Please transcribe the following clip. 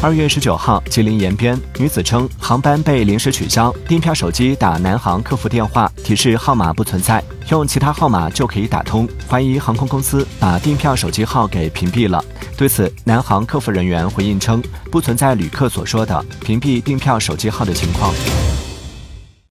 二月十九号吉林延边女子称航班被临时取消订票手机打南航客服电话提示号码不存在用其他号码就可以打通怀疑航空公司把订票手机号给屏蔽了。对此南航客服人员回应称不存在旅客所说的屏蔽订票手机号的情况。